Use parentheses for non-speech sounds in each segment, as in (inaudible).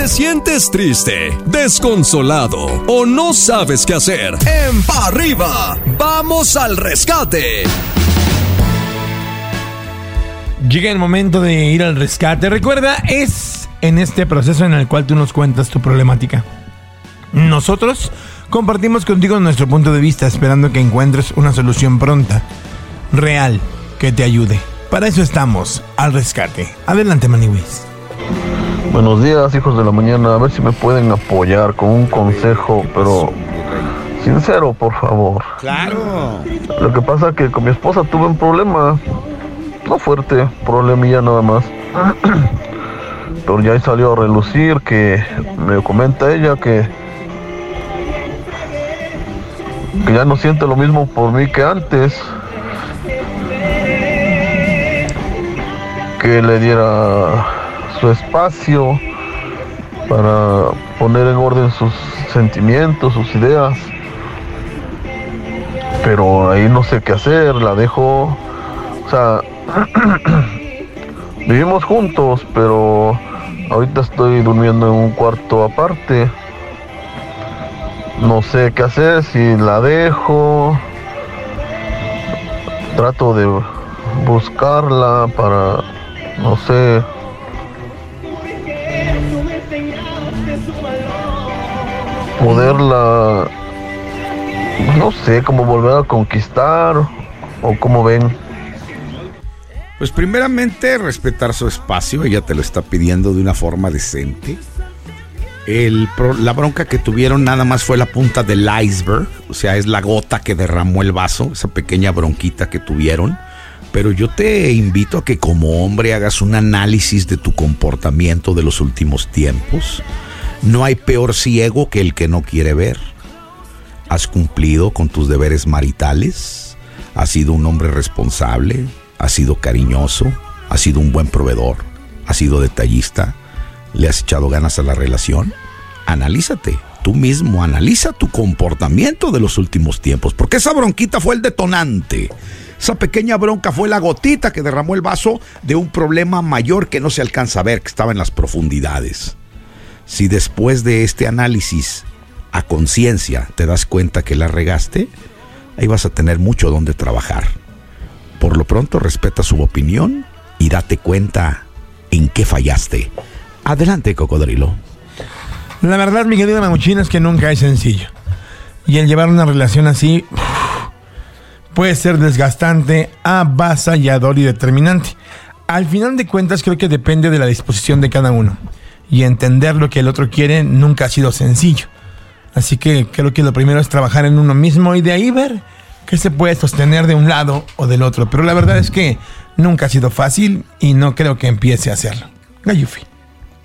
te sientes triste, desconsolado o no sabes qué hacer, en Pa Arriba, vamos al rescate. Llega el momento de ir al rescate. Recuerda, es en este proceso en el cual tú nos cuentas tu problemática. Nosotros compartimos contigo nuestro punto de vista esperando que encuentres una solución pronta, real, que te ayude. Para eso estamos, al rescate. Adelante, Maniwis. Buenos días, hijos de la mañana. A ver si me pueden apoyar con un consejo, pero sincero, por favor. Claro. Lo que pasa es que con mi esposa tuve un problema, no fuerte, problemilla nada más. (clears throat) Pero ya salió a relucir que me comenta ella que que ya no siente lo mismo por mí que antes. Que le diera su espacio para poner en orden sus sentimientos, sus ideas. Pero ahí no sé qué hacer, la dejo, o sea, (clears throat) vivimos juntos, pero ahorita estoy durmiendo en un cuarto aparte. No sé qué hacer, si la dejo. Trato de buscarla para, no sé, poderla, no sé, cómo volver a conquistar o cómo ven. Pues primeramente respetar su espacio, ella te lo está pidiendo de una forma decente. El la bronca que tuvieron nada más fue la punta del iceberg, o sea, es la gota que derramó el vaso, esa pequeña bronquita que tuvieron. Pero yo te invito a que como hombre hagas un análisis de tu comportamiento de los últimos tiempos. No hay peor ciego que el que no quiere ver. Has cumplido con tus deberes maritales, has sido un hombre responsable, has sido cariñoso, has sido un buen proveedor, has sido detallista, le has echado ganas a la relación. Analízate, tú mismo analiza tu comportamiento de los últimos tiempos, porque esa bronquita fue el detonante. Esa pequeña bronca fue la gotita que derramó el vaso de un problema mayor que no se alcanza a ver, que estaba en las profundidades. Si después de este análisis a conciencia te das cuenta que la regaste, ahí vas a tener mucho donde trabajar. Por lo pronto respeta su opinión y date cuenta en qué fallaste. Adelante, cocodrilo. La verdad, mi querido Mamuchín, es que nunca es sencillo. Y el llevar una relación así puede ser desgastante, avasallador y determinante. Al final de cuentas, creo que depende de la disposición de cada uno. Y entender lo que el otro quiere nunca ha sido sencillo. Así que creo que lo primero es trabajar en uno mismo y de ahí ver qué se puede sostener de un lado o del otro. Pero la verdad es que nunca ha sido fácil y no creo que empiece a hacerlo. Gayufi.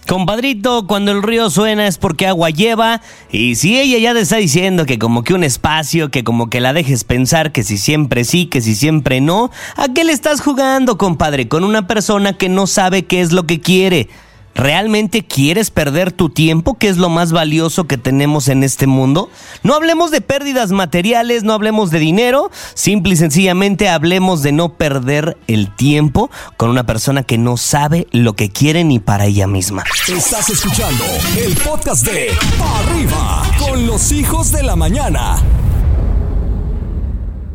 Compadrito, cuando el río suena es porque agua lleva. Y si ella ya te está diciendo que como que un espacio, que como que la dejes pensar que si siempre sí, que si siempre no, ¿a qué le estás jugando, compadre? Con una persona que no sabe qué es lo que quiere. ¿Realmente quieres perder tu tiempo, que es lo más valioso que tenemos en este mundo? No hablemos de pérdidas materiales, no hablemos de dinero, simple y sencillamente hablemos de no perder el tiempo con una persona que no sabe lo que quiere ni para ella misma. Estás escuchando el podcast de Arriba con los hijos de la mañana.